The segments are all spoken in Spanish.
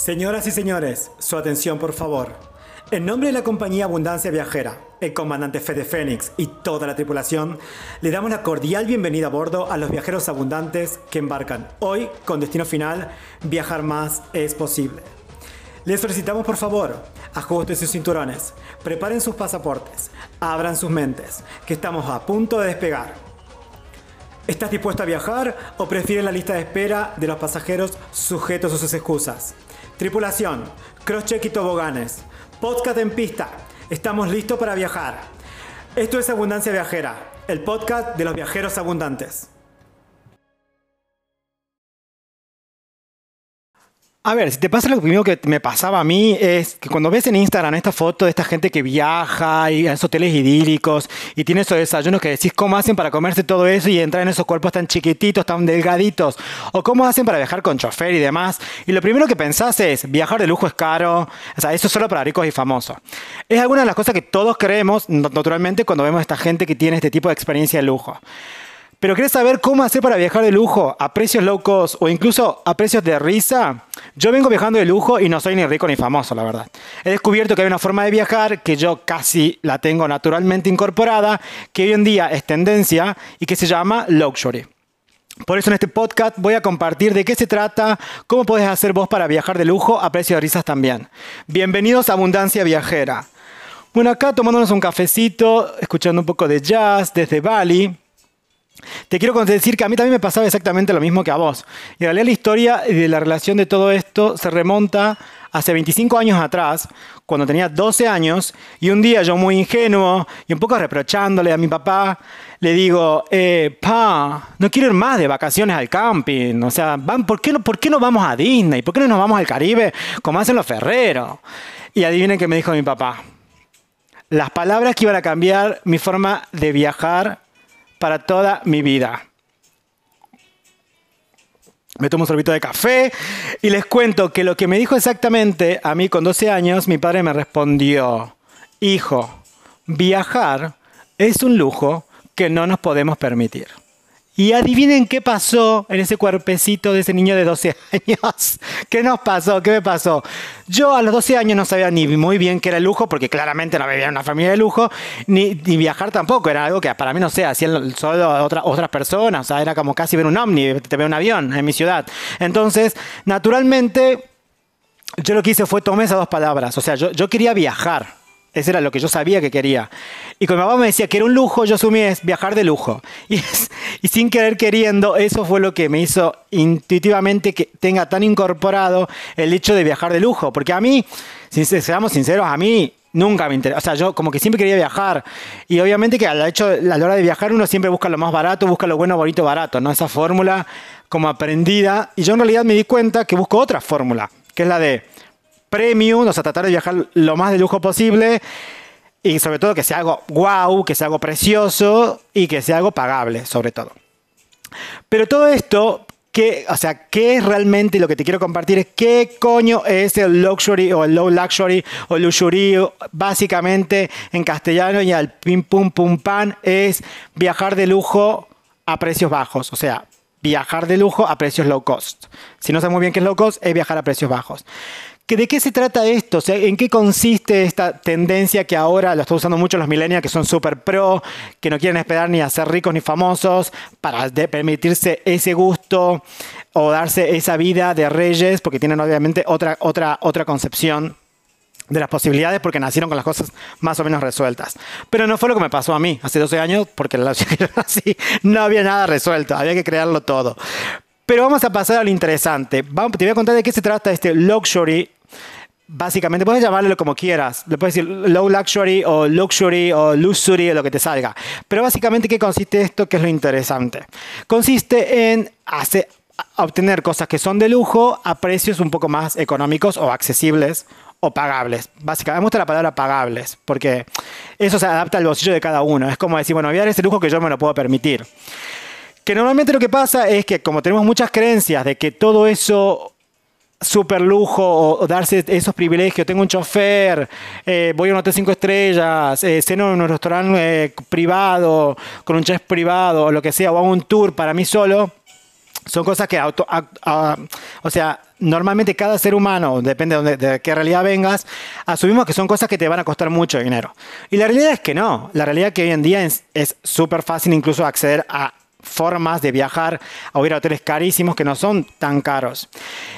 Señoras y señores, su atención por favor. En nombre de la compañía Abundancia Viajera, el comandante Fede Fénix y toda la tripulación, le damos la cordial bienvenida a bordo a los viajeros abundantes que embarcan hoy con destino final, viajar más es posible. Les solicitamos por favor, ajusten sus cinturones, preparen sus pasaportes, abran sus mentes, que estamos a punto de despegar. ¿Estás dispuesto a viajar o prefieres la lista de espera de los pasajeros sujetos a sus excusas? Tripulación, crosscheck y toboganes. Podcast en pista. Estamos listos para viajar. Esto es Abundancia Viajera, el podcast de los viajeros abundantes. A ver, si te pasa lo primero que me pasaba a mí es que cuando ves en Instagram esta foto de esta gente que viaja y a esos hoteles idílicos y tiene esos desayunos que decís cómo hacen para comerse todo eso y entrar en esos cuerpos tan chiquititos, tan delgaditos, o cómo hacen para viajar con chofer y demás, y lo primero que pensás es viajar de lujo es caro, o sea, eso es solo para ricos y famosos. Es alguna de las cosas que todos creemos naturalmente cuando vemos a esta gente que tiene este tipo de experiencia de lujo. Pero ¿querés saber cómo hacer para viajar de lujo a precios low cost o incluso a precios de risa? Yo vengo viajando de lujo y no soy ni rico ni famoso, la verdad. He descubierto que hay una forma de viajar que yo casi la tengo naturalmente incorporada, que hoy en día es tendencia y que se llama luxury. Por eso en este podcast voy a compartir de qué se trata, cómo puedes hacer vos para viajar de lujo a precios de risas también. Bienvenidos a Abundancia Viajera. Bueno, acá tomándonos un cafecito, escuchando un poco de jazz desde Bali. Te quiero decir que a mí también me pasaba exactamente lo mismo que a vos. Y en realidad la historia de la relación de todo esto se remonta hace 25 años atrás, cuando tenía 12 años, y un día yo muy ingenuo y un poco reprochándole a mi papá, le digo, eh, pa, no quiero ir más de vacaciones al camping. O sea, ¿por qué, no, ¿por qué no vamos a Disney? ¿Por qué no nos vamos al Caribe como hacen los ferreros? Y adivinen qué me dijo mi papá. Las palabras que iban a cambiar mi forma de viajar para toda mi vida. Me tomo un sorbito de café y les cuento que lo que me dijo exactamente a mí con 12 años, mi padre me respondió, hijo, viajar es un lujo que no nos podemos permitir. Y adivinen qué pasó en ese cuerpecito de ese niño de 12 años. ¿Qué nos pasó? ¿Qué me pasó? Yo a los 12 años no sabía ni muy bien qué era lujo, porque claramente no vivía en una familia de lujo, ni, viajar tampoco. Era algo que para mí no sé, hacían solo otras personas. O sea, era como casi ver un ovni, te ve un avión en mi ciudad. Entonces, naturalmente, yo lo que hice fue tomar esas dos palabras. O sea, yo, yo quería viajar eso era lo que yo sabía que quería. Y cuando mi mamá me decía que era un lujo, yo asumí es viajar de lujo. Y, y, sin querer queriendo, eso fue lo que me hizo intuitivamente que tenga tan incorporado el hecho de viajar de lujo. Porque a mí, si seamos sinceros, a mí nunca me interesa. O sea, yo como que siempre quería viajar. Y obviamente que al hecho, a la hora de viajar uno siempre busca lo más barato, busca lo bueno, bonito, barato, ¿no? Esa fórmula como aprendida. Y yo en realidad me di cuenta que busco otra fórmula, que es la de premium, o sea, tratar de viajar lo más de lujo posible y sobre todo que sea algo wow, que sea algo precioso y que sea algo pagable, sobre todo. Pero todo esto, ¿qué, o sea, ¿qué es realmente lo que te quiero compartir? Es qué coño es el luxury o el low luxury o luxury, básicamente en castellano y al pim pum pum pan es viajar de lujo a precios bajos, o sea, viajar de lujo a precios low cost. Si no sabes muy bien qué es low cost, es viajar a precios bajos. ¿De qué se trata esto? ¿En qué consiste esta tendencia que ahora lo están usando mucho los millennials que son súper pro, que no quieren esperar ni a ser ricos ni famosos para permitirse ese gusto o darse esa vida de reyes porque tienen obviamente otra, otra, otra concepción de las posibilidades porque nacieron con las cosas más o menos resueltas. Pero no fue lo que me pasó a mí hace 12 años porque la así no había nada resuelto, había que crearlo todo. Pero vamos a pasar a lo interesante. Te voy a contar de qué se trata este luxury Básicamente, puedes llamarlo como quieras. Le puedes decir low luxury o luxury o luxury o lo que te salga. Pero básicamente, ¿qué consiste esto? ¿Qué es lo interesante? Consiste en hacer, obtener cosas que son de lujo a precios un poco más económicos o accesibles o pagables. Básicamente, me gusta la palabra pagables, porque eso se adapta al bolsillo de cada uno. Es como decir, bueno, voy a dar ese lujo que yo me lo puedo permitir. Que normalmente lo que pasa es que como tenemos muchas creencias de que todo eso super lujo o, darse esos privilegios. Tengo un chofer, eh, voy a un hotel cinco estrellas, eh, en un restaurante eh, privado, con un chef privado, o lo que sea, o hago un tour para mí solo. Son cosas que o sea, normalmente cada ser humano, depende de, de, qué realidad vengas, asumimos que son cosas que te van a costar mucho dinero. Y la realidad es que no. La realidad es que hoy en día es súper fácil incluso acceder a formas de viajar a ir a hoteles carísimos que no son tan caros.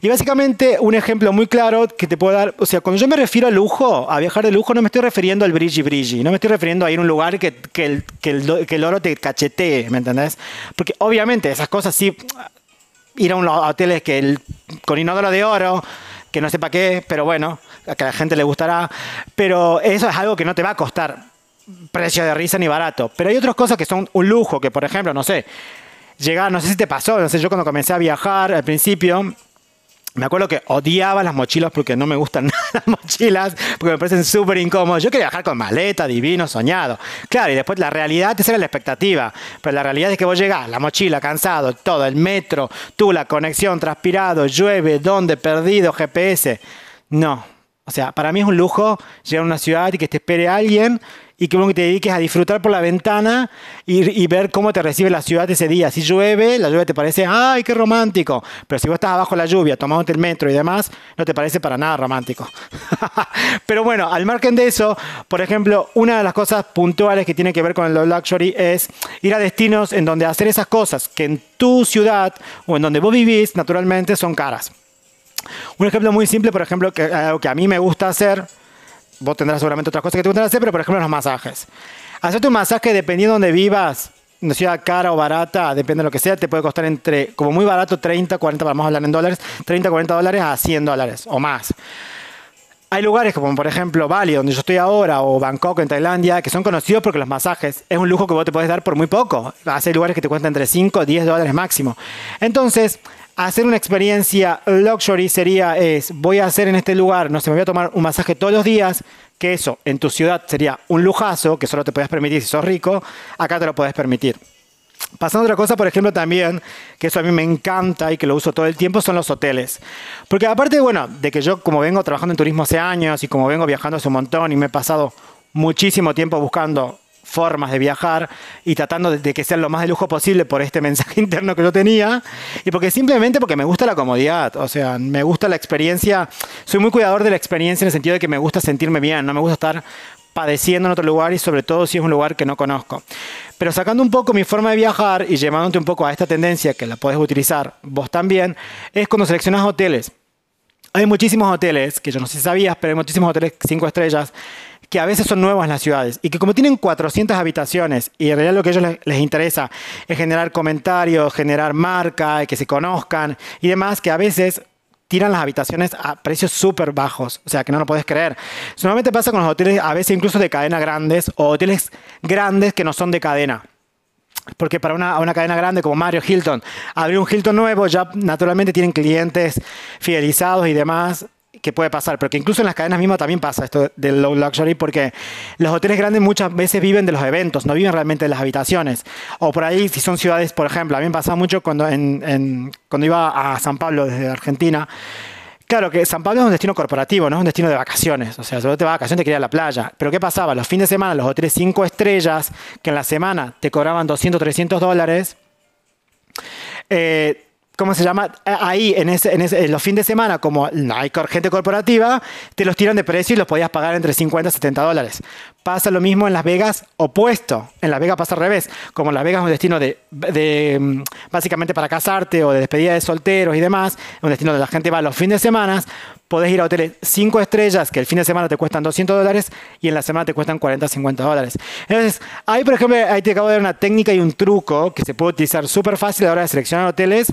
Y básicamente un ejemplo muy claro que te puedo dar, o sea, cuando yo me refiero a lujo, a viajar de lujo, no me estoy refiriendo al brilli brilli, no me estoy refiriendo a ir a un lugar que, que, el, que, el, oro te cachetee, ¿me entendés? Porque obviamente esas cosas sí, ir a un hotel que el, con inodoro de oro, que no sé para qué, pero bueno, que a la gente le gustará, pero eso es algo que no te va a costar precio de risa ni barato. Pero hay otras cosas que son un lujo, que por ejemplo, no sé, llegar, no sé si te pasó, no sé, yo cuando comencé a viajar al principio, me acuerdo que odiaba las mochilas porque no me gustan nada las mochilas, porque me parecen súper incómodas. Yo quería viajar con maleta, divino, soñado. Claro, y después la realidad, esa era la expectativa. Pero la realidad es que vos llegás, la mochila, cansado, todo, el metro, tú, la conexión, transpirado, llueve, dónde, perdido, GPS. No. O sea, para mí es un lujo llegar a una ciudad y que te espere alguien y que te dediques a disfrutar por la ventana y, ver cómo te recibe la ciudad ese día. Si llueve, la lluvia te parece, ¡ay, qué romántico! Pero si vos estás abajo de la lluvia, tomándote el metro y demás, no te parece para nada romántico. Pero bueno, al margen de eso, por ejemplo, una de las cosas puntuales que tiene que ver con el luxury es ir a destinos en donde hacer esas cosas que en tu ciudad o en donde vos vivís, naturalmente, son caras. Un ejemplo muy simple, por ejemplo, que que a mí me gusta hacer, vos tendrás seguramente otras cosas que te gustan hacer, pero por ejemplo los masajes. Hacerte un masaje dependiendo de donde vivas, una ciudad cara o barata, depende de lo que sea, te puede costar entre, como muy barato, 30, 40, vamos a hablar en dólares, 30, 40 dólares a 100 dólares o más. Hay lugares como por ejemplo Bali, donde yo estoy ahora, o Bangkok en Tailandia, que son conocidos porque los masajes es un lujo que vos te puedes dar por muy poco. Hay lugares que te cuestan entre 5 y 10 dólares máximo. Entonces, hacer una experiencia luxury sería es, voy a hacer en este lugar, no sé, me voy a tomar un masaje todos los días, que eso en tu ciudad sería un lujazo, que solo te puedes permitir si sos rico, acá te lo puedes permitir. Pasando otra cosa, por ejemplo, también, que eso a mí me encanta y que lo uso todo el tiempo, son los hoteles. Porque aparte, bueno, de que yo como vengo trabajando en turismo hace años y como vengo viajando hace un montón y me he pasado muchísimo tiempo buscando formas de viajar y tratando de, que sea lo más de lujo posible por este mensaje interno que yo tenía y porque simplemente porque me gusta la comodidad, o sea, me gusta la experiencia, soy muy cuidador de la experiencia en el sentido de que me gusta sentirme bien, no me gusta estar padeciendo en otro lugar y sobre todo si es un lugar que no conozco. Pero sacando un poco mi forma de viajar y llevándote un poco a esta tendencia que la puedes utilizar vos también, es cuando seleccionas hoteles. Hay muchísimos hoteles, que yo no sé si sabías, pero hay muchísimos hoteles cinco estrellas que a veces son nuevos en las ciudades y que como tienen 400 habitaciones y en realidad lo que a ellos les, interesa es generar comentarios, generar marca, que se conozcan y demás, que a veces tiran las habitaciones a precios súper bajos, o sea, que no lo puedes creer. Normalmente pasa con los hoteles, a veces incluso de cadena grandes o hoteles grandes que no son de cadena. Porque para una, una, cadena grande como Mario Hilton, abrir un Hilton nuevo ya naturalmente tienen clientes fidelizados y demás que puede pasar, pero que incluso en las cadenas mismas también pasa esto del low luxury, porque los hoteles grandes muchas veces viven de los eventos, no viven realmente de las habitaciones. O por ahí, si son ciudades, por ejemplo, a mí me pasaba mucho cuando, en, cuando iba a San Pablo desde Argentina. Claro que San Pablo es un destino corporativo, no es un destino de vacaciones. O sea, si vos te vas a vacaciones te quería ir a la playa. Pero ¿qué pasaba? Los fines de semana, los hoteles 5 estrellas, que en la semana te cobraban 200, 300 dólares, eh, ¿cómo se llama? Ahí, en, ese, en, los fines de semana, como hay gente corporativa, te los tiran de precio y los podías pagar entre 50 y 70 dólares. Pasa lo mismo en Las Vegas, opuesto. En Las Vegas pasa al revés. Como Las Vegas es un destino de, de mm, básicamente para casarte o de despedida de solteros y demás, un destino donde la gente va los fines de semana, podés ir a hoteles 5 estrellas que el fin de semana te cuestan 200 dólares y en la semana te cuestan 40, 50 dólares. Entonces, ahí, por ejemplo, ahí te acabo de dar una técnica y un truco que se puede utilizar súper fácil a la hora de seleccionar hoteles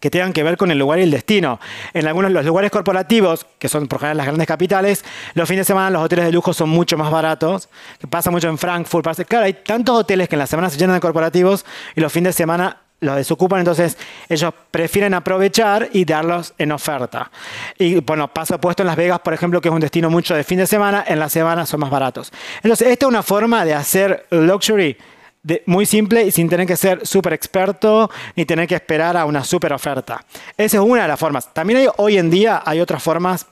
que tengan que ver con el lugar y el destino. En algunos los lugares corporativos, que son por general las grandes capitales, los fines de semana los hoteles de lujo son mucho más baratos. Pasa mucho en Frankfurt. Pasa, claro, hay tantos hoteles que en la semana se llenan de corporativos y los fines de semana los desocupan, entonces ellos prefieren aprovechar y darlos en oferta. Y bueno, paso opuesto en Las Vegas, por ejemplo, que es un destino mucho de fin de semana, en la semana son más baratos. Entonces, esta es una forma de hacer luxury muy simple y sin tener que ser súper experto ni tener que esperar a una súper oferta. Esa es una de las formas. También hoy en día hay otras formas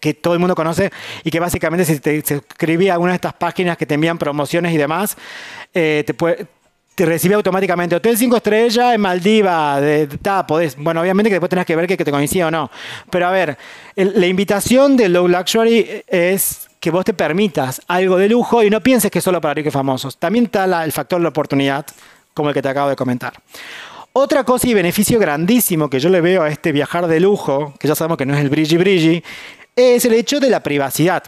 que todo el mundo conoce y que básicamente si te suscribís a alguna de estas páginas que te envían promociones y demás, eh, te puede, recibe automáticamente Hotel 5 estrellas en Maldiva, de, podés, bueno, obviamente que después tenés que ver que, te coincide o no, pero a ver, la invitación de Low Luxury es que vos te permitas algo de lujo y no pienses que es solo para ricos famosos, también está el factor de la oportunidad, como el que te acabo de comentar. Otra cosa y beneficio grandísimo que yo le veo a este viajar de lujo, que ya sabemos que no es el brilli brilli, es el hecho de la privacidad.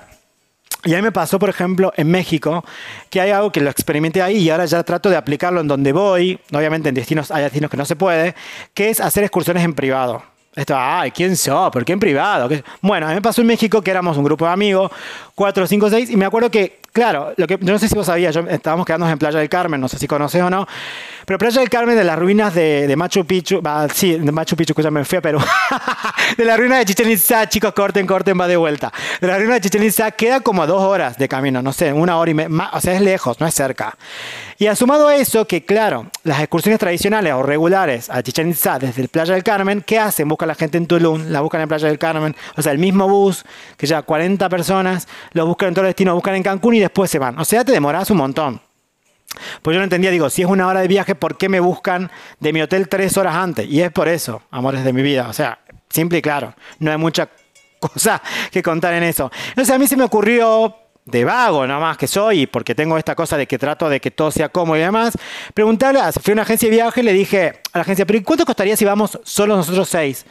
Y a mí me pasó, por ejemplo, en México, que hay algo que lo experimenté ahí y ahora ya trato de aplicarlo en donde voy. Obviamente en destinos hay destinos que no se puede, que es hacer excursiones en privado. Esto, ay, ¿quién sos? ¿Por qué en privado? Bueno, a mí me pasó en México que éramos un grupo de amigos, cuatro, cinco, seis, y me acuerdo que, claro, lo que, yo no sé si vos sabías, yo, estábamos quedándonos en Playa del Carmen, no sé si conoces o no, pero Playa del Carmen, de las ruinas de, Machu Picchu, sí, de Machu Picchu, escúchame, fui a Perú. de la ruina de Chichen Itza, chicos, corten, corten, va de vuelta. De la ruina de Chichen Itza queda como a dos horas de camino, no sé, una hora y media, o sea, es lejos, no es cerca. Y asumado eso, que claro, las excursiones tradicionales o regulares a Chichen Itza desde el Playa del Carmen, ¿qué hacen? Buscan la gente en Tulum, la buscan en Playa del Carmen, o sea, el mismo bus, que ya 40 personas, lo buscan en todo el destino, buscan en Cancún y después se van. O sea, te demoras un montón. Pues yo no entendía, digo, si es una hora de viaje, ¿por qué me buscan de mi hotel tres horas antes? Y es por eso, amores de mi vida. O sea, simple y claro. No hay mucha cosa que contar en eso. Entonces a mí se me ocurrió, de vago nomás que soy, porque tengo esta cosa de que trato de que todo sea cómodo y demás, preguntarle, fui a una agencia de viaje y le dije a la agencia, pero ¿cuánto costaría si vamos solo nosotros seis?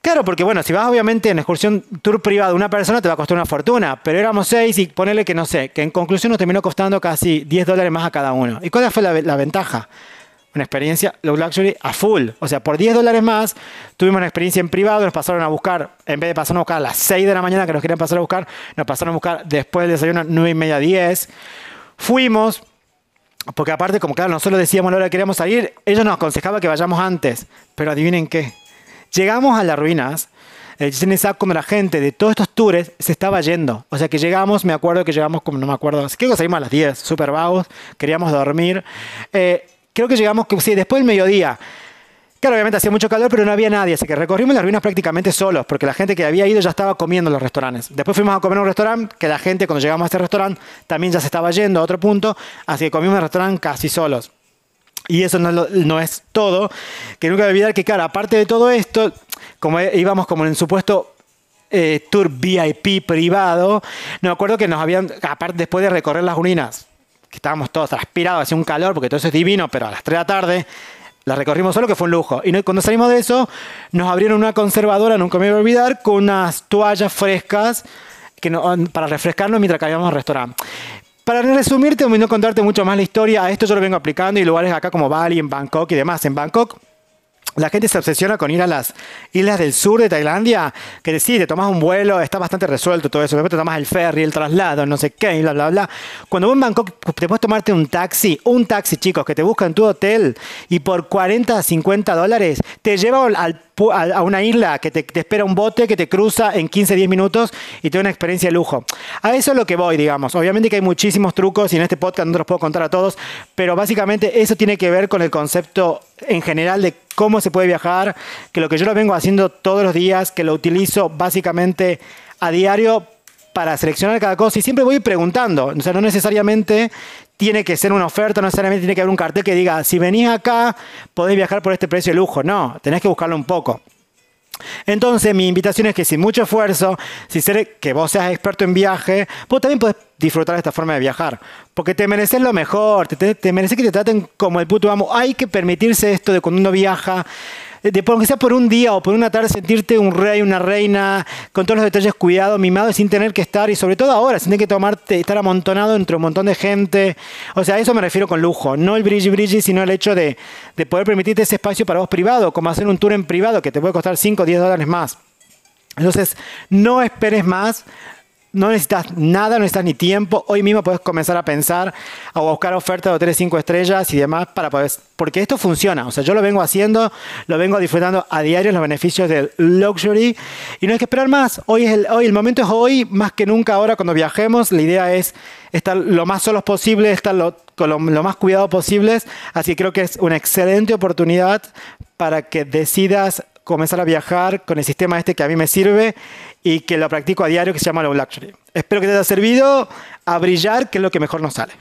Claro, porque bueno, si vas obviamente en excursión tour privado una persona te va a costar una fortuna, pero éramos seis y ponele que no sé, que en conclusión nos terminó costando casi 10 dólares más a cada uno. ¿Y cuál fue la, ventaja? Una experiencia low luxury a full. O sea, por 10 dólares más tuvimos una experiencia en privado, nos pasaron a buscar, en vez de pasarnos a buscar a las 6 de la mañana que nos querían pasar a buscar, nos pasaron a buscar después del desayuno 9 y media, 10. Fuimos, porque aparte, como claro, nosotros decíamos la hora que queríamos salir, ellos nos aconsejaban que vayamos antes. Pero adivinen qué, Llegamos a las ruinas, el Itza, cuando la gente de todos estos tours se estaba yendo. O sea que llegamos, me acuerdo que llegamos como, no me acuerdo, creo que salimos a las 10, súper vagos, queríamos dormir. Eh, creo que llegamos, sí, después del mediodía. Claro, obviamente hacía mucho calor, pero no había nadie, así que recorrimos las ruinas prácticamente solos, porque la gente que había ido ya estaba comiendo en los restaurantes. Después fuimos a comer en un restaurante, que la gente cuando llegamos a este restaurante también ya se estaba yendo a otro punto, así que comimos en el restaurante casi solos. Y eso no, es todo, que nunca olvidar que, claro, aparte de todo esto, como íbamos como en supuesto eh, tour VIP privado, me acuerdo que nos habían, aparte después de recorrer las ruinas, que estábamos todos transpirados, hacía un calor, porque todo eso es divino, pero a las 3 de la tarde, la recorrimos solo, que fue un lujo. Y cuando salimos de eso, nos abrieron una conservadora, nunca me voy a olvidar, con unas toallas frescas que para refrescarnos mientras caíamos al restaurante. Para resumirte y no contarte mucho más la historia, a esto yo lo vengo aplicando y lugares acá como Bali, en Bangkok y demás. En Bangkok la gente se obsesiona con ir a las islas del sur de Tailandia, que sí, te tomas un vuelo, está bastante resuelto todo eso, después te tomas el ferry, el traslado, no sé qué, bla, bla, bla. Cuando vos en Bangkok te puedes tomarte un taxi, un taxi, chicos, que te busca en tu hotel y por 40, 50 dólares te lleva al a una isla que te, espera un bote que te cruza en 15, 10 minutos y te da una experiencia de lujo. A eso es lo que voy, digamos. Obviamente que hay muchísimos trucos y en este podcast no te los puedo contar a todos, pero básicamente eso tiene que ver con el concepto en general de cómo se puede viajar, que lo que yo lo vengo haciendo todos los días, que lo utilizo básicamente a diario para seleccionar cada cosa y siempre voy preguntando, o sea, no necesariamente tiene que ser una oferta, no necesariamente tiene que haber un cartel que diga, si venís acá, podés viajar por este precio de lujo. No, tenés que buscarlo un poco. Entonces, mi invitación es que sin mucho esfuerzo, si ser que vos seas experto en viaje, vos también podés disfrutar de esta forma de viajar. Porque te mereces lo mejor, te, te mereces que te traten como el puto amo. Hay que permitirse esto de cuando uno viaja de aunque sea por un día o por una tarde, sentirte un rey, una reina, con todos los detalles cuidados, mimado, sin tener que estar, y sobre todo ahora, sin tener que tomarte, estar amontonado entre un montón de gente. O sea, a eso me refiero con lujo. No el bridge bridge, sino el hecho de, de poder permitirte ese espacio para vos privado, como hacer un tour en privado que te puede costar 5 o 10 dólares más. Entonces, no esperes más, no necesitas nada, no necesitas ni tiempo. Hoy mismo puedes comenzar a pensar o buscar ofertas de hoteles 5 estrellas y demás para poder. Porque esto funciona. O sea, yo lo vengo haciendo, lo vengo disfrutando a diario los beneficios del luxury. Y no hay que esperar más. Hoy, es el, hoy, el momento es hoy, más que nunca ahora cuando viajemos. La idea es estar lo más solos posible, estar lo, con lo, más cuidado posible. Así que creo que es una excelente oportunidad para que decidas comenzar a viajar con el sistema este que a mí me sirve y que la practico a diario que se llama Low Luxury. Espero que te haya servido a brillar, que es lo que mejor nos sale.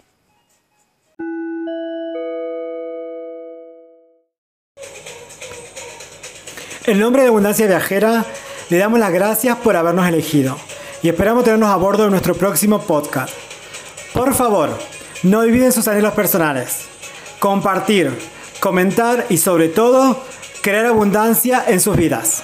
En nombre de Abundancia Viajera, le damos las gracias por habernos elegido y esperamos tenernos a bordo de nuestro próximo podcast. Por favor, no olviden sus anhelos personales. Compartir, comentar y sobre todo, crear abundancia en sus vidas.